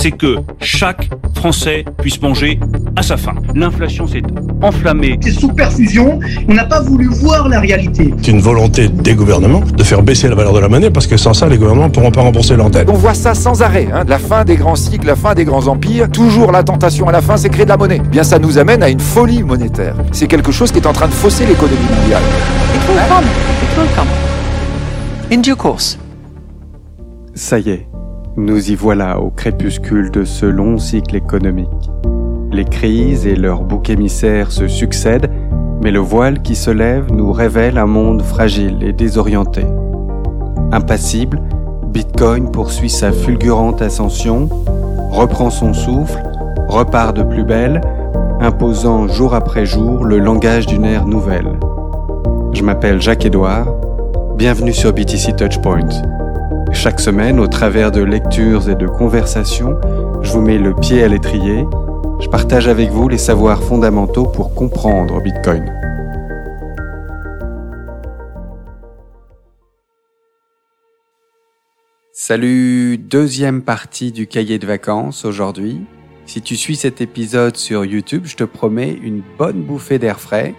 c'est que chaque Français puisse manger à sa faim. L'inflation s'est enflammée. C'est sous perfusion, on n'a pas voulu voir la réalité. C'est une volonté des gouvernements de faire baisser la valeur de la monnaie parce que sans ça, les gouvernements ne pourront pas rembourser leur dette. On voit ça sans arrêt. Hein. La fin des grands cycles, la fin des grands empires. Toujours la tentation à la fin, c'est créer de la monnaie. Eh bien, ça nous amène à une folie monétaire. C'est quelque chose qui est en train de fausser l'économie mondiale. It will come. It will come. In due course. Ça y est, nous y voilà au crépuscule de ce long cycle économique. Les crises et leurs boucs émissaires se succèdent, mais le voile qui se lève nous révèle un monde fragile et désorienté. Impassible, Bitcoin poursuit sa fulgurante ascension, reprend son souffle, repart de plus belle, imposant jour après jour le langage d'une ère nouvelle. Je m'appelle Jacques-Édouard, bienvenue sur BTC Touchpoint. Chaque semaine, au travers de lectures et de conversations, je vous mets le pied à l'étrier, je partage avec vous les savoirs fondamentaux pour comprendre Bitcoin. Salut, deuxième partie du cahier de vacances aujourd'hui. Si tu suis cet épisode sur YouTube, je te promets une bonne bouffée d'air frais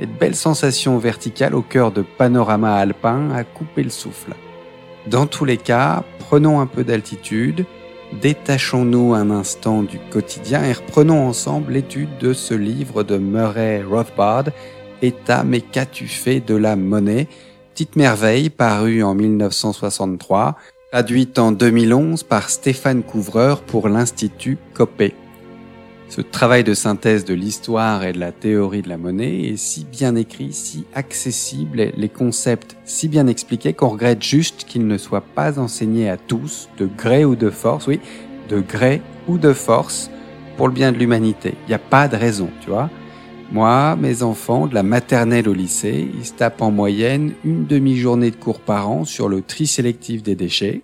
et de belles sensations verticales au cœur de panoramas alpins à couper le souffle. Dans tous les cas, prenons un peu d'altitude, détachons-nous un instant du quotidien et reprenons ensemble l'étude de ce livre de Murray Rothbard, État mais qu'as-tu fait de la monnaie? Petite merveille parue en 1963, traduite en 2011 par Stéphane Couvreur pour l'Institut Copé. Ce travail de synthèse de l'histoire et de la théorie de la monnaie est si bien écrit, si accessible, les concepts si bien expliqués qu'on regrette juste qu'il ne soit pas enseigné à tous, de gré ou de force, oui, de gré ou de force, pour le bien de l'humanité. Il n'y a pas de raison, tu vois. Moi, mes enfants, de la maternelle au lycée, ils se tapent en moyenne une demi-journée de cours par an sur le tri sélectif des déchets,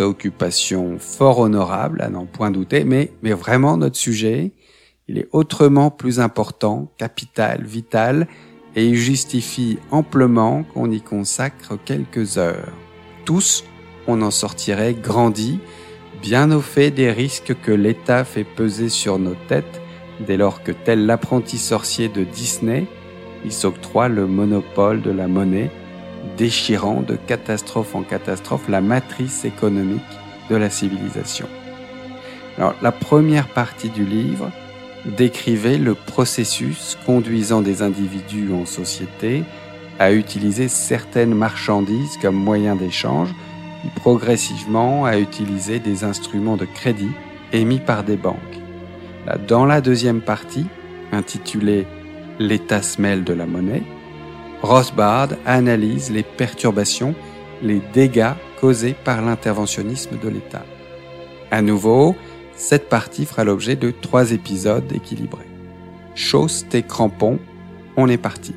préoccupation fort honorable, à n'en point douter, mais, mais vraiment notre sujet, il est autrement plus important, capital, vital, et il justifie amplement qu'on y consacre quelques heures. Tous, on en sortirait grandi, bien au fait des risques que l'État fait peser sur nos têtes dès lors que tel l'apprenti sorcier de Disney, il s'octroie le monopole de la monnaie déchirant de catastrophe en catastrophe la matrice économique de la civilisation. Alors, la première partie du livre décrivait le processus conduisant des individus en société à utiliser certaines marchandises comme moyen d'échange, puis progressivement à utiliser des instruments de crédit émis par des banques. Dans la deuxième partie, intitulée L'état semelle de la monnaie, Rothbard analyse les perturbations, les dégâts causés par l'interventionnisme de l'État. À nouveau, cette partie fera l'objet de trois épisodes équilibrés. Chausse tes crampons, on est parti.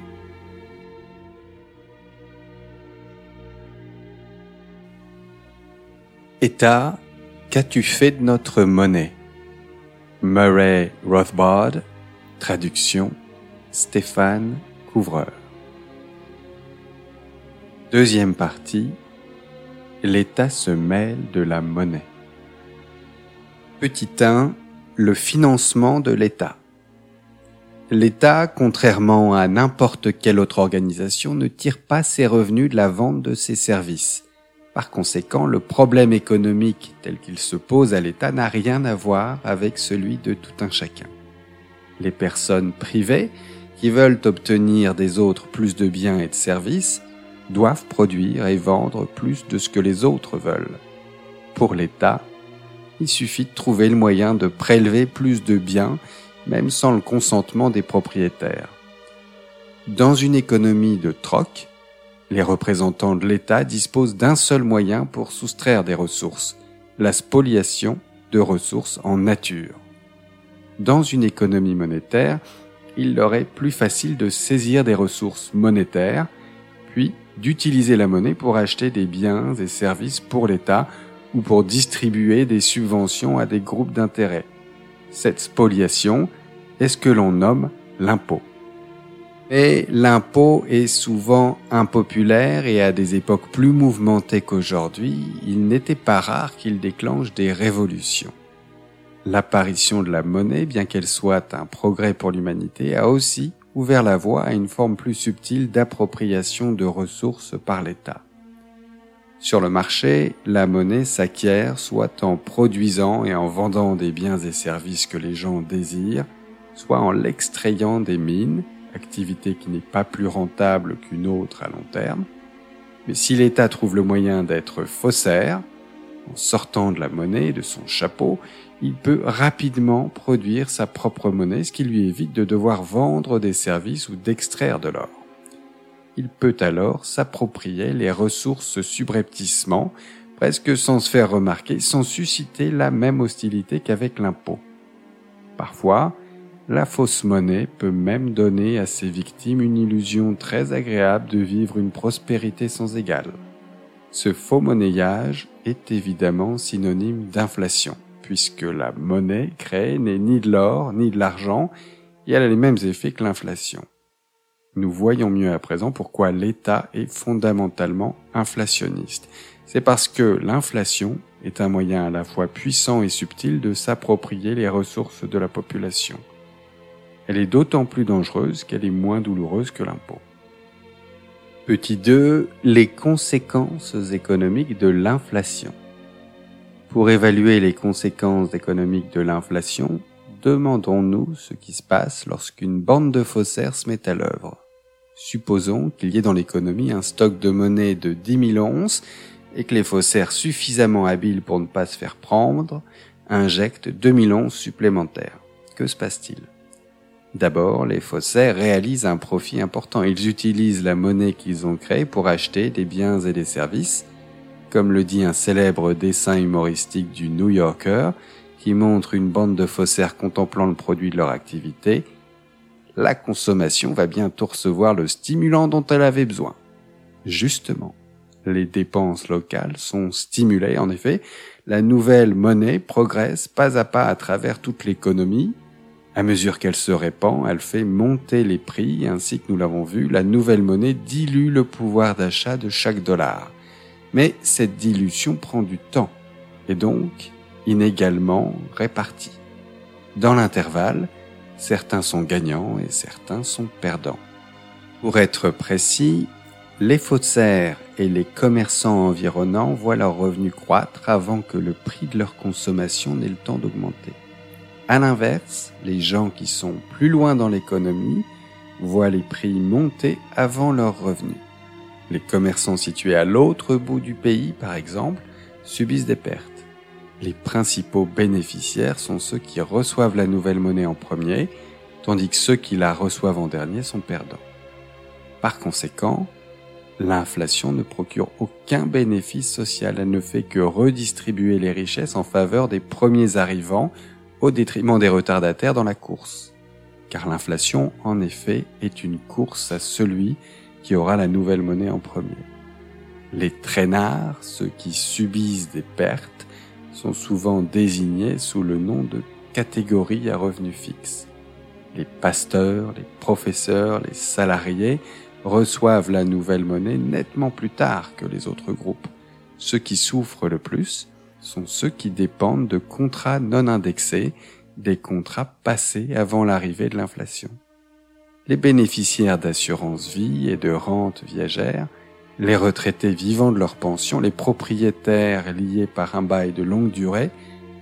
État, qu'as-tu fait de notre monnaie? Murray Rothbard, traduction Stéphane Couvreur. Deuxième partie, l'État se mêle de la monnaie. Petit 1, le financement de l'État. L'État, contrairement à n'importe quelle autre organisation, ne tire pas ses revenus de la vente de ses services. Par conséquent, le problème économique tel qu'il se pose à l'État n'a rien à voir avec celui de tout un chacun. Les personnes privées, qui veulent obtenir des autres plus de biens et de services, doivent produire et vendre plus de ce que les autres veulent. Pour l'État, il suffit de trouver le moyen de prélever plus de biens, même sans le consentement des propriétaires. Dans une économie de troc, les représentants de l'État disposent d'un seul moyen pour soustraire des ressources, la spoliation de ressources en nature. Dans une économie monétaire, il leur est plus facile de saisir des ressources monétaires, d'utiliser la monnaie pour acheter des biens et services pour l'État ou pour distribuer des subventions à des groupes d'intérêt. Cette spoliation est ce que l'on nomme l'impôt. Et l'impôt est souvent impopulaire et à des époques plus mouvementées qu'aujourd'hui, il n'était pas rare qu'il déclenche des révolutions. L'apparition de la monnaie, bien qu'elle soit un progrès pour l'humanité, a aussi ouvert la voie à une forme plus subtile d'appropriation de ressources par l'État. Sur le marché, la monnaie s'acquiert soit en produisant et en vendant des biens et services que les gens désirent, soit en l'extrayant des mines, activité qui n'est pas plus rentable qu'une autre à long terme. Mais si l'État trouve le moyen d'être faussaire, en sortant de la monnaie de son chapeau, il peut rapidement produire sa propre monnaie, ce qui lui évite de devoir vendre des services ou d'extraire de l'or. Il peut alors s'approprier les ressources subrepticement, presque sans se faire remarquer, sans susciter la même hostilité qu'avec l'impôt. Parfois, la fausse monnaie peut même donner à ses victimes une illusion très agréable de vivre une prospérité sans égale. Ce faux monnayage est évidemment synonyme d'inflation, puisque la monnaie créée n'est ni de l'or ni de l'argent, et elle a les mêmes effets que l'inflation. Nous voyons mieux à présent pourquoi l'État est fondamentalement inflationniste. C'est parce que l'inflation est un moyen à la fois puissant et subtil de s'approprier les ressources de la population. Elle est d'autant plus dangereuse qu'elle est moins douloureuse que l'impôt. Petit 2. Les conséquences économiques de l'inflation. Pour évaluer les conséquences économiques de l'inflation, demandons-nous ce qui se passe lorsqu'une bande de faussaires se met à l'œuvre. Supposons qu'il y ait dans l'économie un stock de monnaie de 10 000 onces et que les faussaires suffisamment habiles pour ne pas se faire prendre injectent 2 000 onces supplémentaires. Que se passe-t-il? D'abord, les faussaires réalisent un profit important. Ils utilisent la monnaie qu'ils ont créée pour acheter des biens et des services, comme le dit un célèbre dessin humoristique du New Yorker, qui montre une bande de faussaires contemplant le produit de leur activité. La consommation va bientôt recevoir le stimulant dont elle avait besoin. Justement, les dépenses locales sont stimulées. En effet, la nouvelle monnaie progresse pas à pas à travers toute l'économie, à mesure qu'elle se répand, elle fait monter les prix, ainsi que nous l'avons vu, la nouvelle monnaie dilue le pouvoir d'achat de chaque dollar. Mais cette dilution prend du temps, et donc inégalement répartie. Dans l'intervalle, certains sont gagnants et certains sont perdants. Pour être précis, les faussaires et les commerçants environnants voient leurs revenus croître avant que le prix de leur consommation n'ait le temps d'augmenter. À l'inverse, les gens qui sont plus loin dans l'économie voient les prix monter avant leurs revenus. Les commerçants situés à l'autre bout du pays, par exemple, subissent des pertes. Les principaux bénéficiaires sont ceux qui reçoivent la nouvelle monnaie en premier, tandis que ceux qui la reçoivent en dernier sont perdants. Par conséquent, l'inflation ne procure aucun bénéfice social, elle ne fait que redistribuer les richesses en faveur des premiers arrivants au détriment des retardataires dans la course. Car l'inflation, en effet, est une course à celui qui aura la nouvelle monnaie en premier. Les traînards, ceux qui subissent des pertes, sont souvent désignés sous le nom de catégories à revenus fixes. Les pasteurs, les professeurs, les salariés reçoivent la nouvelle monnaie nettement plus tard que les autres groupes. Ceux qui souffrent le plus sont ceux qui dépendent de contrats non indexés, des contrats passés avant l'arrivée de l'inflation. Les bénéficiaires d'assurance vie et de rente viagère, les retraités vivant de leur pension, les propriétaires liés par un bail de longue durée,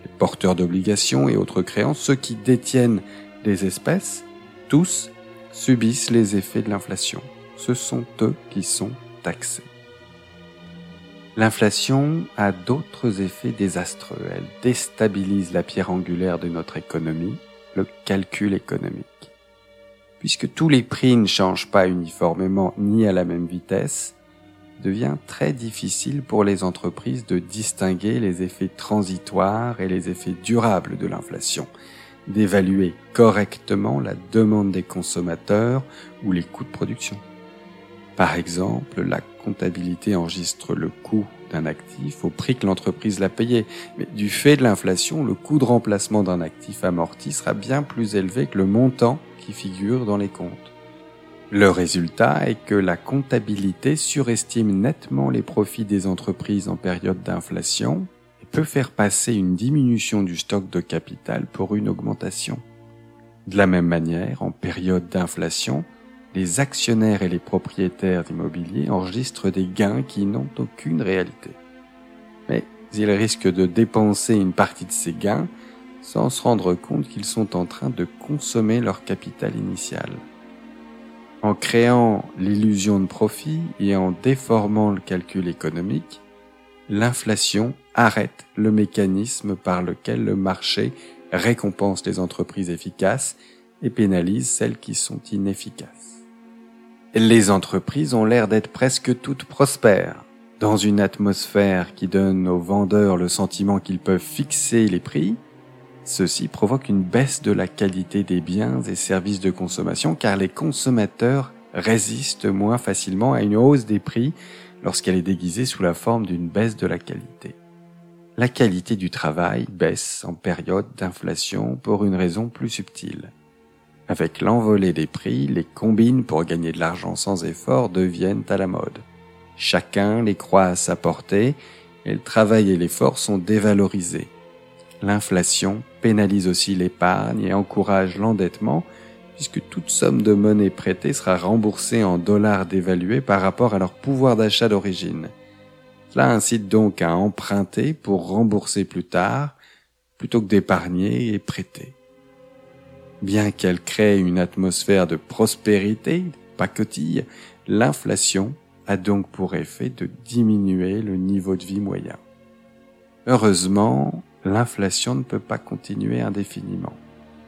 les porteurs d'obligations et autres créances, ceux qui détiennent des espèces, tous subissent les effets de l'inflation. Ce sont eux qui sont taxés. L'inflation a d'autres effets désastreux. Elle déstabilise la pierre angulaire de notre économie, le calcul économique. Puisque tous les prix ne changent pas uniformément ni à la même vitesse, devient très difficile pour les entreprises de distinguer les effets transitoires et les effets durables de l'inflation, d'évaluer correctement la demande des consommateurs ou les coûts de production. Par exemple, la comptabilité enregistre le coût d'un actif au prix que l'entreprise l'a payé. Mais du fait de l'inflation, le coût de remplacement d'un actif amorti sera bien plus élevé que le montant qui figure dans les comptes. Le résultat est que la comptabilité surestime nettement les profits des entreprises en période d'inflation et peut faire passer une diminution du stock de capital pour une augmentation. De la même manière, en période d'inflation, les actionnaires et les propriétaires d'immobilier enregistrent des gains qui n'ont aucune réalité. Mais ils risquent de dépenser une partie de ces gains sans se rendre compte qu'ils sont en train de consommer leur capital initial. En créant l'illusion de profit et en déformant le calcul économique, l'inflation arrête le mécanisme par lequel le marché récompense les entreprises efficaces et pénalise celles qui sont inefficaces. Les entreprises ont l'air d'être presque toutes prospères, dans une atmosphère qui donne aux vendeurs le sentiment qu'ils peuvent fixer les prix, Ceci provoque une baisse de la qualité des biens et services de consommation car les consommateurs résistent moins facilement à une hausse des prix lorsqu'elle est déguisée sous la forme d'une baisse de la qualité. La qualité du travail baisse en période d'inflation pour une raison plus subtile. Avec l'envolée des prix, les combines pour gagner de l'argent sans effort deviennent à la mode. Chacun les croit à sa portée et le travail et l'effort sont dévalorisés. L'inflation pénalise aussi l'épargne et encourage l'endettement puisque toute somme de monnaie prêtée sera remboursée en dollars dévalués par rapport à leur pouvoir d'achat d'origine. Cela incite donc à emprunter pour rembourser plus tard plutôt que d'épargner et prêter. Bien qu'elle crée une atmosphère de prospérité, pacotille, l'inflation a donc pour effet de diminuer le niveau de vie moyen. Heureusement, l'inflation ne peut pas continuer indéfiniment.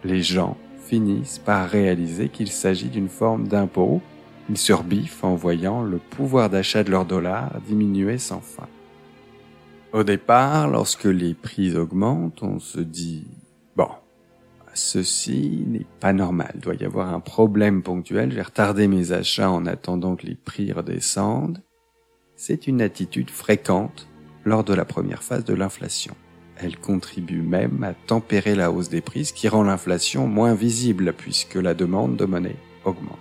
Les gens finissent par réaliser qu'il s'agit d'une forme d'impôt. Ils surbiffent en voyant le pouvoir d'achat de leurs dollars diminuer sans fin. Au départ, lorsque les prix augmentent, on se dit, ceci n'est pas normal, il doit y avoir un problème ponctuel, j'ai retardé mes achats en attendant que les prix redescendent. C'est une attitude fréquente lors de la première phase de l'inflation. Elle contribue même à tempérer la hausse des prix, ce qui rend l'inflation moins visible puisque la demande de monnaie augmente.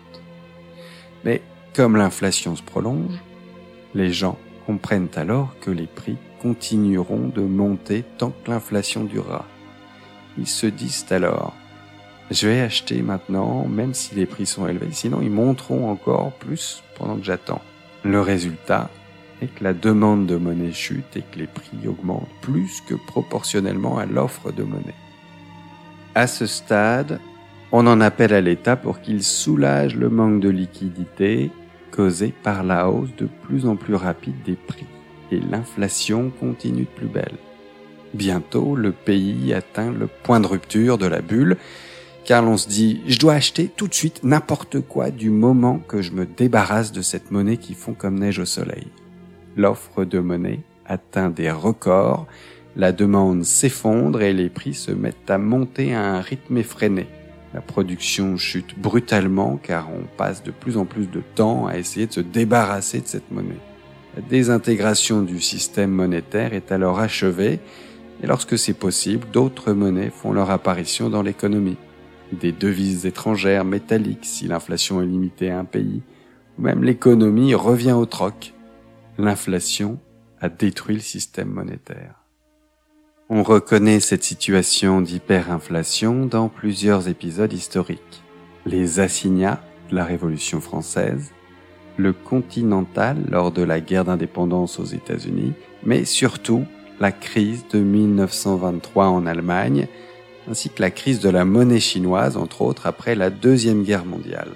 Mais comme l'inflation se prolonge, les gens comprennent alors que les prix continueront de monter tant que l'inflation durera. Ils se disent alors, je vais acheter maintenant, même si les prix sont élevés, sinon ils monteront encore plus pendant que j'attends. Le résultat, et que la demande de monnaie chute et que les prix augmentent plus que proportionnellement à l'offre de monnaie. À ce stade, on en appelle à l'État pour qu'il soulage le manque de liquidité causé par la hausse de plus en plus rapide des prix et l'inflation continue de plus belle. Bientôt, le pays atteint le point de rupture de la bulle car l'on se dit je dois acheter tout de suite n'importe quoi du moment que je me débarrasse de cette monnaie qui fond comme neige au soleil l'offre de monnaie atteint des records, la demande s'effondre et les prix se mettent à monter à un rythme effréné. La production chute brutalement car on passe de plus en plus de temps à essayer de se débarrasser de cette monnaie. La désintégration du système monétaire est alors achevée et lorsque c'est possible, d'autres monnaies font leur apparition dans l'économie. Des devises étrangères métalliques si l'inflation est limitée à un pays, ou même l'économie revient au troc l'inflation a détruit le système monétaire. On reconnaît cette situation d'hyperinflation dans plusieurs épisodes historiques. Les assignats de la Révolution française, le Continental lors de la guerre d'indépendance aux États-Unis, mais surtout la crise de 1923 en Allemagne, ainsi que la crise de la monnaie chinoise, entre autres, après la Deuxième Guerre mondiale.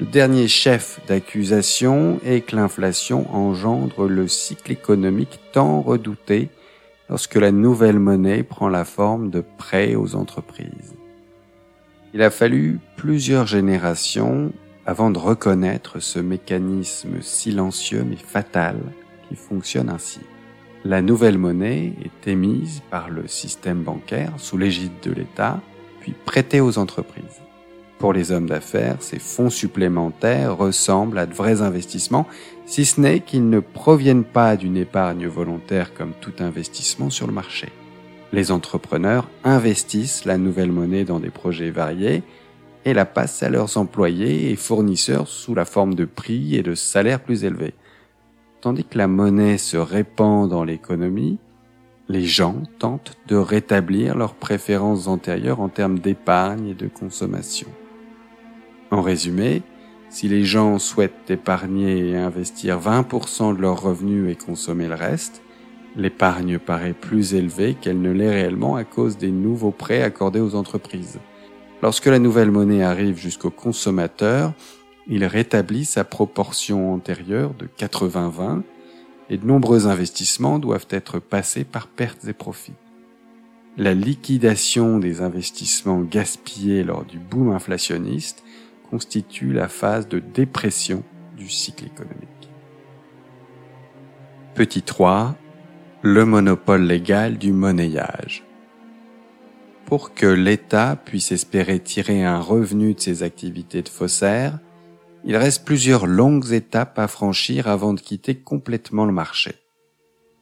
Le dernier chef d'accusation est que l'inflation engendre le cycle économique tant redouté lorsque la nouvelle monnaie prend la forme de prêts aux entreprises. Il a fallu plusieurs générations avant de reconnaître ce mécanisme silencieux mais fatal qui fonctionne ainsi. La nouvelle monnaie est émise par le système bancaire sous l'égide de l'État, puis prêtée aux entreprises. Pour les hommes d'affaires, ces fonds supplémentaires ressemblent à de vrais investissements, si ce n'est qu'ils ne proviennent pas d'une épargne volontaire comme tout investissement sur le marché. Les entrepreneurs investissent la nouvelle monnaie dans des projets variés, et la passent à leurs employés et fournisseurs sous la forme de prix et de salaires plus élevés. Tandis que la monnaie se répand dans l'économie, les gens tentent de rétablir leurs préférences antérieures en termes d'épargne et de consommation. En résumé, si les gens souhaitent épargner et investir 20% de leurs revenus et consommer le reste, l'épargne paraît plus élevée qu'elle ne l'est réellement à cause des nouveaux prêts accordés aux entreprises. Lorsque la nouvelle monnaie arrive jusqu'au consommateur, il rétablit sa proportion antérieure de 80-20 et de nombreux investissements doivent être passés par pertes et profits. La liquidation des investissements gaspillés lors du boom inflationniste constitue la phase de dépression du cycle économique. Petit 3. Le monopole légal du monnayage. Pour que l'État puisse espérer tirer un revenu de ses activités de faussaire, il reste plusieurs longues étapes à franchir avant de quitter complètement le marché.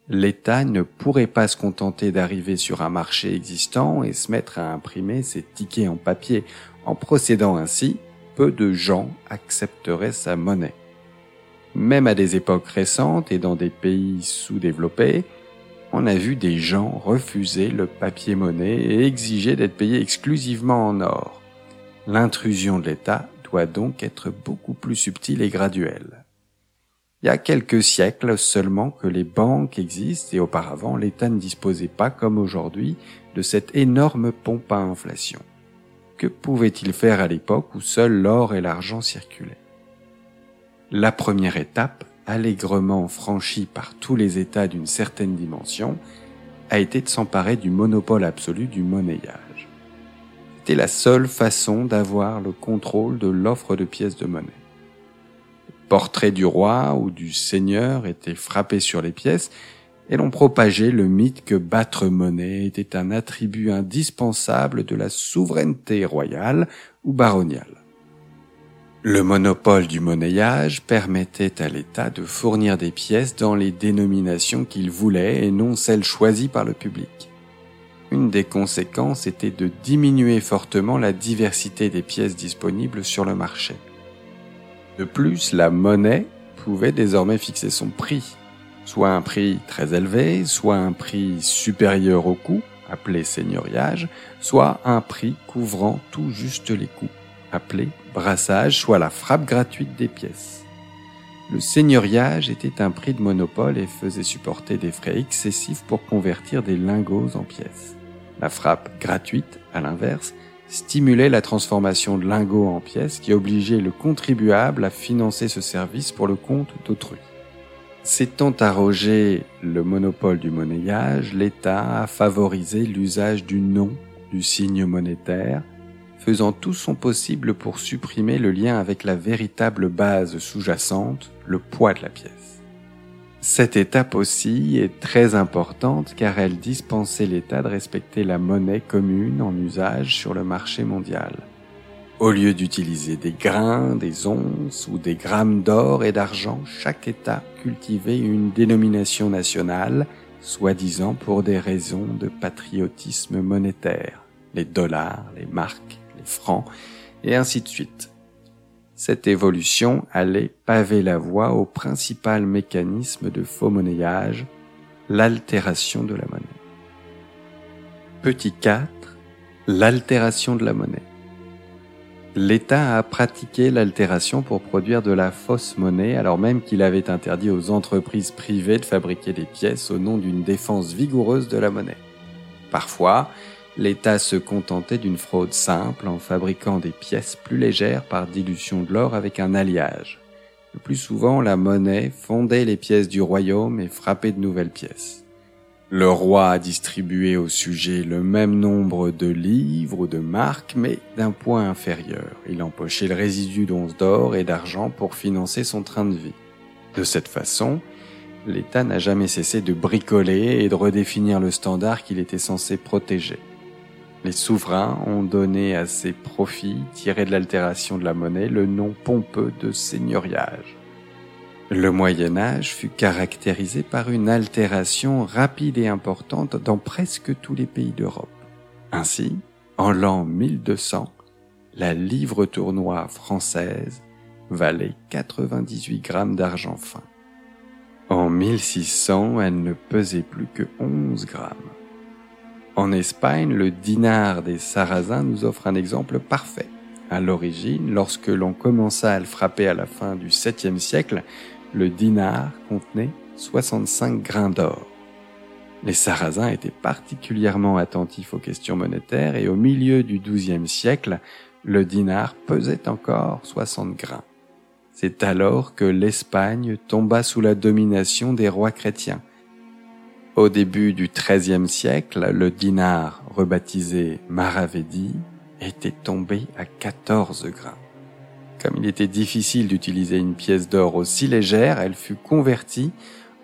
L'État ne pourrait pas se contenter d'arriver sur un marché existant et se mettre à imprimer ses tickets en papier. En procédant ainsi, peu de gens accepteraient sa monnaie. Même à des époques récentes et dans des pays sous-développés, on a vu des gens refuser le papier-monnaie et exiger d'être payés exclusivement en or. L'intrusion de l'État doit donc être beaucoup plus subtile et graduelle. Il y a quelques siècles seulement que les banques existent et auparavant l'État ne disposait pas comme aujourd'hui de cette énorme pompe à inflation. Que pouvait-il faire à l'époque où seul l'or et l'argent circulaient? La première étape, allègrement franchie par tous les États d'une certaine dimension, a été de s'emparer du monopole absolu du monnayage. C'était la seule façon d'avoir le contrôle de l'offre de pièces de monnaie. Le portrait du roi ou du seigneur était frappé sur les pièces et l'on propageait le mythe que battre monnaie était un attribut indispensable de la souveraineté royale ou baroniale. Le monopole du monnayage permettait à l'État de fournir des pièces dans les dénominations qu'il voulait et non celles choisies par le public. Une des conséquences était de diminuer fortement la diversité des pièces disponibles sur le marché. De plus, la monnaie pouvait désormais fixer son prix soit un prix très élevé, soit un prix supérieur au coût, appelé seigneuriage, soit un prix couvrant tout juste les coûts, appelé brassage, soit la frappe gratuite des pièces. Le seigneuriage était un prix de monopole et faisait supporter des frais excessifs pour convertir des lingots en pièces. La frappe gratuite, à l'inverse, stimulait la transformation de lingots en pièces qui obligeait le contribuable à financer ce service pour le compte d'autrui. S'étant arrogé le monopole du monnayage, l'État a favorisé l'usage du nom du signe monétaire, faisant tout son possible pour supprimer le lien avec la véritable base sous-jacente, le poids de la pièce. Cette étape aussi est très importante car elle dispensait l'État de respecter la monnaie commune en usage sur le marché mondial. Au lieu d'utiliser des grains, des onces ou des grammes d'or et d'argent, chaque État cultivait une dénomination nationale, soi-disant pour des raisons de patriotisme monétaire, les dollars, les marques, les francs, et ainsi de suite. Cette évolution allait paver la voie au principal mécanisme de faux monnayage, l'altération de la monnaie. Petit 4. L'altération de la monnaie. L'État a pratiqué l'altération pour produire de la fausse monnaie alors même qu'il avait interdit aux entreprises privées de fabriquer des pièces au nom d'une défense vigoureuse de la monnaie. Parfois, l'État se contentait d'une fraude simple en fabriquant des pièces plus légères par dilution de l'or avec un alliage. Le plus souvent, la monnaie fondait les pièces du royaume et frappait de nouvelles pièces. Le roi a distribué au sujet le même nombre de livres ou de marques, mais d'un point inférieur. Il empochait le résidu d'onces d'or et d'argent pour financer son train de vie. De cette façon, l'État n'a jamais cessé de bricoler et de redéfinir le standard qu'il était censé protéger. Les souverains ont donné à ces profits tirés de l'altération de la monnaie le nom pompeux de seigneuriage. Le Moyen Âge fut caractérisé par une altération rapide et importante dans presque tous les pays d'Europe. Ainsi, en l'an 1200, la livre tournois française valait 98 grammes d'argent fin. En 1600, elle ne pesait plus que 11 grammes. En Espagne, le dinar des Sarrasins nous offre un exemple parfait. À l'origine, lorsque l'on commença à le frapper à la fin du 7e siècle, le dinar contenait 65 grains d'or. Les Sarrasins étaient particulièrement attentifs aux questions monétaires et au milieu du XIIe siècle, le dinar pesait encore 60 grains. C'est alors que l'Espagne tomba sous la domination des rois chrétiens. Au début du XIIIe siècle, le dinar, rebaptisé Maravedi, était tombé à 14 grains. Comme il était difficile d'utiliser une pièce d'or aussi légère, elle fut convertie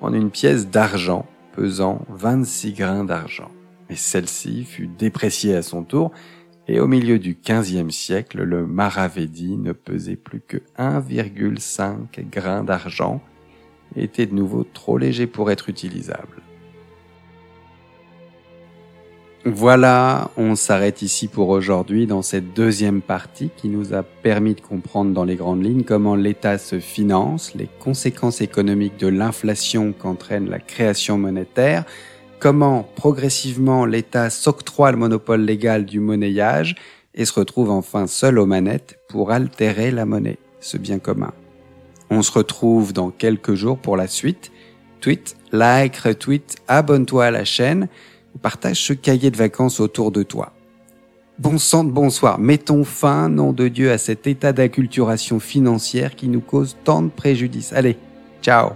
en une pièce d'argent pesant 26 grains d'argent. Mais celle-ci fut dépréciée à son tour et au milieu du XVe siècle, le Maravedi ne pesait plus que 1,5 grain d'argent et était de nouveau trop léger pour être utilisable. Voilà, on s'arrête ici pour aujourd'hui dans cette deuxième partie qui nous a permis de comprendre dans les grandes lignes comment l'État se finance, les conséquences économiques de l'inflation qu'entraîne la création monétaire, comment progressivement l'État s'octroie le monopole légal du monnayage et se retrouve enfin seul aux manettes pour altérer la monnaie, ce bien commun. On se retrouve dans quelques jours pour la suite. Tweet, like, retweet, abonne-toi à la chaîne partage ce cahier de vacances autour de toi. Bon sang bonsoir, mettons fin, nom de Dieu, à cet état d'acculturation financière qui nous cause tant de préjudices. Allez, ciao